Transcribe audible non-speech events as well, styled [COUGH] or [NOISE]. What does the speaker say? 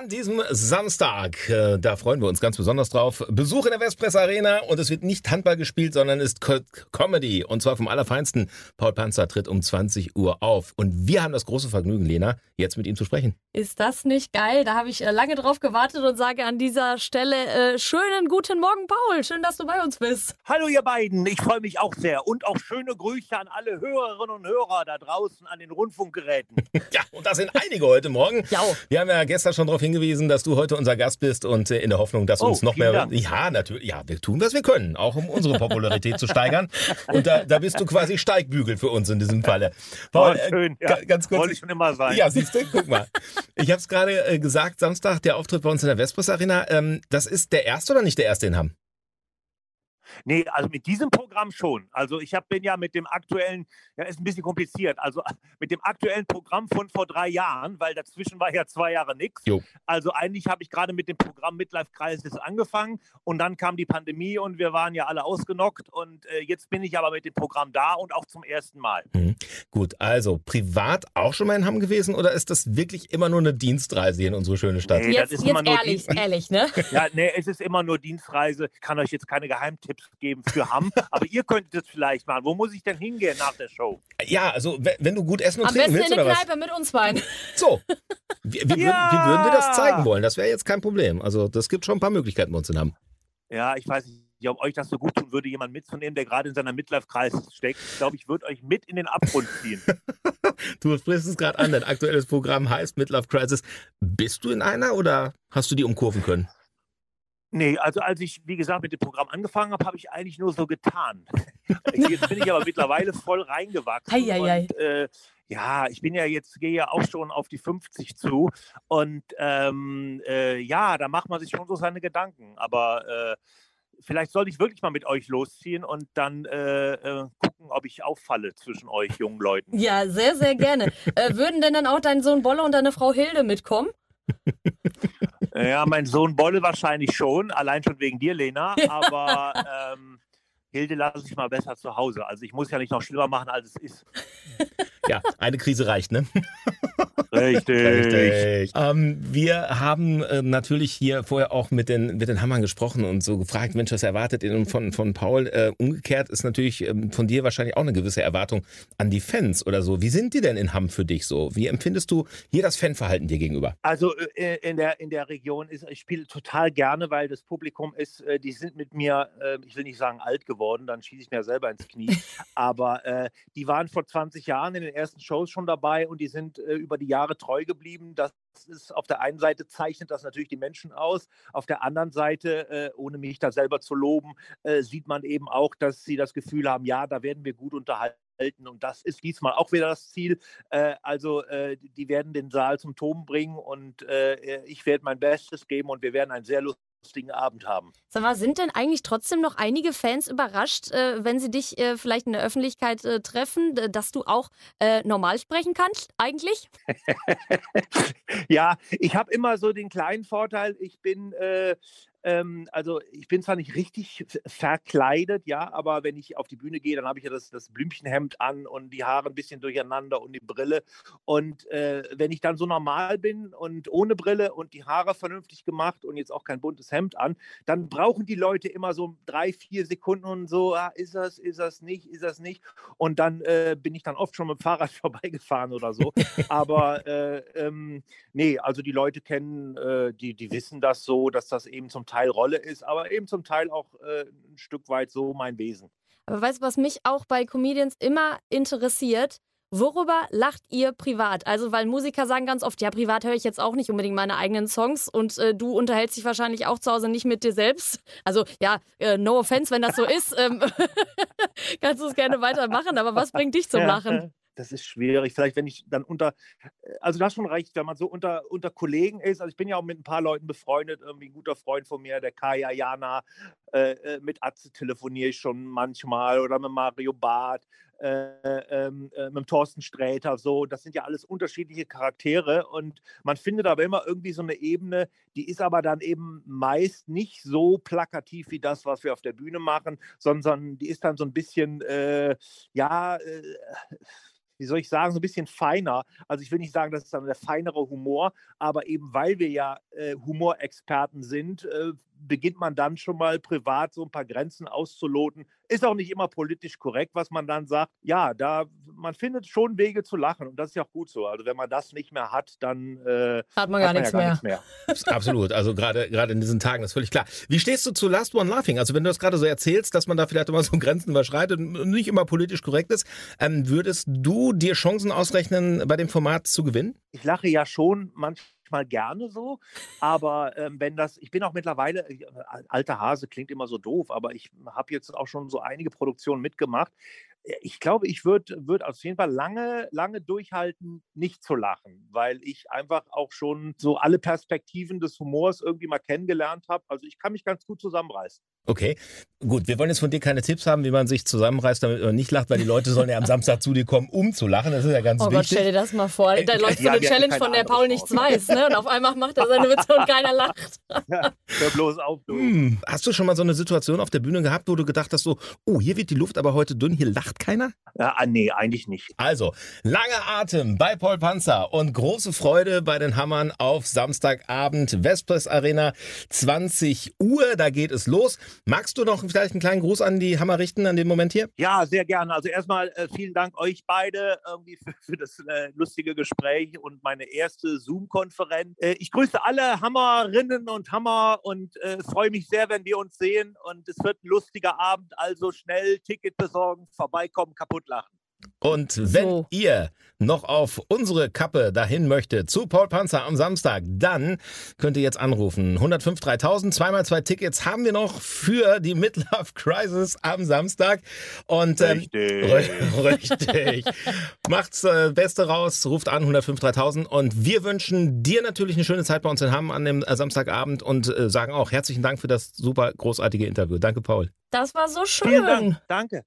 an diesem Samstag. Äh, da freuen wir uns ganz besonders drauf. Besuch in der Westpress Arena und es wird nicht Handball gespielt, sondern ist Comedy. Und zwar vom Allerfeinsten. Paul Panzer tritt um 20 Uhr auf. Und wir haben das große Vergnügen, Lena, jetzt mit ihm zu sprechen. Ist das nicht geil? Da habe ich äh, lange drauf gewartet und sage an dieser Stelle äh, schönen guten Morgen, Paul. Schön, dass du bei uns bist. Hallo, ihr beiden. Ich freue mich auch sehr. Und auch schöne Grüße an alle Hörerinnen und Hörer da draußen an den Rundfunkgeräten. [LAUGHS] ja, und das sind einige heute Morgen. Ja. Wir haben ja gestern schon darauf hingewiesen, dass du heute unser Gast bist und äh, in der Hoffnung, dass oh, uns noch mehr. Dank. Ja, natürlich. Ja, wir tun, was wir können, auch um unsere Popularität zu steigern. Und da, da bist du quasi Steigbügel für uns in diesem Falle. Paul, oh, schön. Ja. Ganz kurz. Wollte ich schon immer sein. Ja, siehst du, guck mal. Ich habe es gerade äh, gesagt, Samstag, der Auftritt bei uns in der Vespers Arena. Ähm, das ist der erste oder nicht der erste in Hamm? Nee, also mit diesem Programm schon. Also ich hab, bin ja mit dem aktuellen, ja, ist ein bisschen kompliziert, also [LAUGHS] mit dem aktuellen Programm von vor drei Jahren, weil dazwischen war ja zwei Jahre nichts. Also eigentlich habe ich gerade mit dem Programm Midlife Crisis angefangen und dann kam die Pandemie und wir waren ja alle ausgenockt und äh, jetzt bin ich aber mit dem Programm da und auch zum ersten Mal. Mhm. Gut, also privat auch schon mal in Hamm gewesen oder ist das wirklich immer nur eine Dienstreise in unsere schöne Stadt? Nee, jetzt, jetzt ehrlich, ehrlich, ne? Ja, nee, es ist immer nur Dienstreise. Ich kann euch jetzt keine Geheimtipps Tipps geben für Hamm, [LAUGHS] aber ihr könntet es vielleicht machen. Wo muss ich denn hingehen nach der Show? Ja, also wenn du gut essen und Am trinken willst, in oder Kneipe mit uns beiden. So, wir, wir, ja. würden, wir würden dir das zeigen wollen. Das wäre jetzt kein Problem. Also das gibt schon ein paar Möglichkeiten bei uns in Hamm. Ja, ich weiß nicht ob euch das so gut tun würde, jemand mitzunehmen, der gerade in seiner Midlife-Kreis steckt. Ich glaube, ich würde euch mit in den Abgrund ziehen. [LAUGHS] du sprichst es gerade an, dein aktuelles Programm heißt Midlife Crisis. Bist du in einer oder hast du die umkurven können? Nee, also als ich, wie gesagt, mit dem Programm angefangen habe, habe ich eigentlich nur so getan. [LAUGHS] jetzt bin ich aber mittlerweile voll reingewachsen. Ei, ei, ei. Und, äh, ja, ich bin ja jetzt, gehe ja auch schon auf die 50 zu. Und ähm, äh, ja, da macht man sich schon so seine Gedanken. Aber äh, vielleicht sollte ich wirklich mal mit euch losziehen und dann äh, äh, gucken, ob ich auffalle zwischen euch jungen Leuten. Ja, sehr, sehr gerne. Äh, würden denn dann auch dein Sohn Bolle und deine Frau Hilde mitkommen? [LAUGHS] Ja, mein Sohn Bolle wahrscheinlich schon, allein schon wegen dir, Lena. Aber ähm, Hilde lasse ich mal besser zu Hause. Also ich muss ja nicht noch schlimmer machen, als es ist. Ja, eine Krise reicht, ne? Richtig. Richtig. Ähm, wir haben äh, natürlich hier vorher auch mit den, mit den Hammern gesprochen und so gefragt, Mensch, was erwartet ihr von, von Paul? Äh, umgekehrt ist natürlich ähm, von dir wahrscheinlich auch eine gewisse Erwartung an die Fans oder so. Wie sind die denn in Hamm für dich so? Wie empfindest du hier das Fanverhalten dir gegenüber? Also äh, in, der, in der Region ist, ich spiele total gerne, weil das Publikum ist, äh, die sind mit mir, äh, ich will nicht sagen alt geworden, dann schieße ich mir selber ins Knie, [LAUGHS] aber äh, die waren vor 20 Jahren in den ersten Shows schon dabei und die sind über die Jahre Jahre treu geblieben. Das ist auf der einen Seite zeichnet das natürlich die Menschen aus, auf der anderen Seite, äh, ohne mich da selber zu loben, äh, sieht man eben auch, dass sie das Gefühl haben, ja, da werden wir gut unterhalten. Und das ist diesmal auch wieder das Ziel. Äh, also, die werden den Saal zum Toben bringen und ich werde mein Bestes geben und wir werden ein sehr lustiges lustigen Abend haben. Sag mal, sind denn eigentlich trotzdem noch einige Fans überrascht, äh, wenn sie dich äh, vielleicht in der Öffentlichkeit äh, treffen, dass du auch äh, normal sprechen kannst, eigentlich? [LAUGHS] ja, ich habe immer so den kleinen Vorteil, ich bin äh, ähm, also ich bin zwar nicht richtig verkleidet, ja, aber wenn ich auf die Bühne gehe, dann habe ich ja das, das Blümchenhemd an und die Haare ein bisschen durcheinander und die Brille. Und äh, wenn ich dann so normal bin und ohne Brille und die Haare vernünftig gemacht und jetzt auch kein buntes Hemd an, dann brauchen die Leute immer so drei, vier Sekunden und so, ah, ist das, ist das nicht, ist das nicht. Und dann äh, bin ich dann oft schon mit dem Fahrrad [LAUGHS] vorbeigefahren oder so. aber äh, ähm, nee, also die Leute kennen, äh, die, die wissen das so, dass das eben zum Teil Rolle ist, aber eben zum Teil auch äh, ein Stück weit so mein Wesen. Aber weißt du, was mich auch bei Comedians immer interessiert? Worüber lacht ihr privat? Also, weil Musiker sagen ganz oft, ja, privat höre ich jetzt auch nicht unbedingt meine eigenen Songs und äh, du unterhältst dich wahrscheinlich auch zu Hause nicht mit dir selbst. Also, ja, äh, no offense, wenn das so ist, ähm, [LAUGHS] kannst du es gerne weitermachen, aber was bringt dich zum Lachen? Das ist schwierig. Vielleicht, wenn ich dann unter, äh, also das schon reicht, wenn man so unter, unter Kollegen ist. Also ich bin ja auch mit ein paar Leuten befreundet, irgendwie ein guter Freund von mir, der Kaya Jana, äh, äh, mit Atze telefoniere ich schon manchmal oder mit Mario Barth, äh, ähm, äh, mit Thorsten Sträter, so. Das sind ja alles unterschiedliche Charaktere und man findet aber immer irgendwie so eine Ebene, die ist aber dann eben meist nicht so plakativ wie das, was wir auf der Bühne machen, sondern die ist dann so ein bisschen, äh, ja, wie soll ich sagen, so ein bisschen feiner. Also ich will nicht sagen, das ist dann der feinere Humor, aber eben weil wir ja äh, Humorexperten sind, äh, beginnt man dann schon mal privat so ein paar Grenzen auszuloten. Ist auch nicht immer politisch korrekt, was man dann sagt. Ja, da man findet schon Wege zu lachen und das ist ja auch gut so. Also wenn man das nicht mehr hat, dann äh, hat man gar, hat man nichts, ja gar mehr. nichts mehr. [LAUGHS] Absolut. Also gerade gerade in diesen Tagen ist völlig klar. Wie stehst du zu Last One Laughing? Also wenn du das gerade so erzählst, dass man da vielleicht immer so [LAUGHS] Grenzen überschreitet und nicht immer politisch korrekt ist, ähm, würdest du dir Chancen ausrechnen, bei dem Format zu gewinnen? Ich lache ja schon manchmal manchmal gerne so. Aber ähm, wenn das, ich bin auch mittlerweile, äh, alter Hase klingt immer so doof, aber ich habe jetzt auch schon so einige Produktionen mitgemacht. Äh, ich glaube, ich würde würd auf jeden Fall lange, lange durchhalten, nicht zu lachen, weil ich einfach auch schon so alle Perspektiven des Humors irgendwie mal kennengelernt habe. Also ich kann mich ganz gut zusammenreißen. Okay, gut. Wir wollen jetzt von dir keine Tipps haben, wie man sich zusammenreißt, damit man nicht lacht, weil die Leute sollen ja am Samstag zu dir kommen, um zu lachen. Das ist ja ganz oh wichtig. Oh Gott, stell dir das mal vor. Da läuft so eine Challenge, von der Paul nichts weiß, ne? Und auf einmal macht er seine Witze und keiner lacht. [LAUGHS] Ja, hör bloß auf, du. Hm, hast du schon mal so eine Situation auf der Bühne gehabt, wo du gedacht hast, so, oh, hier wird die Luft aber heute dünn, hier lacht keiner? Ja, ah, nee, eigentlich nicht. Also, lange Atem bei Paul Panzer und große Freude bei den Hammern auf Samstagabend, Vespers Arena, 20 Uhr, da geht es los. Magst du noch vielleicht einen kleinen Gruß an die Hammer richten an dem Moment hier? Ja, sehr gerne. Also erstmal äh, vielen Dank euch beide irgendwie für, für das äh, lustige Gespräch und meine erste Zoom-Konferenz. Äh, ich grüße alle Hammerinnen und Hammer und äh, freue mich sehr, wenn wir uns sehen und es wird ein lustiger Abend. Also schnell Ticket besorgen, vorbeikommen, kaputt lachen. Und wenn so. ihr noch auf unsere Kappe dahin möchtet zu Paul Panzer am Samstag, dann könnt ihr jetzt anrufen. 105 3000, zweimal zwei Tickets haben wir noch für die Midlife Crisis am Samstag. Und ähm, richtig. [LAUGHS] richtig. Macht's äh, Beste raus, ruft an 105 3000 und wir wünschen dir natürlich eine schöne Zeit bei uns in Hamm an dem äh, Samstagabend und äh, sagen auch herzlichen Dank für das super großartige Interview. Danke, Paul. Das war so schön. Danke.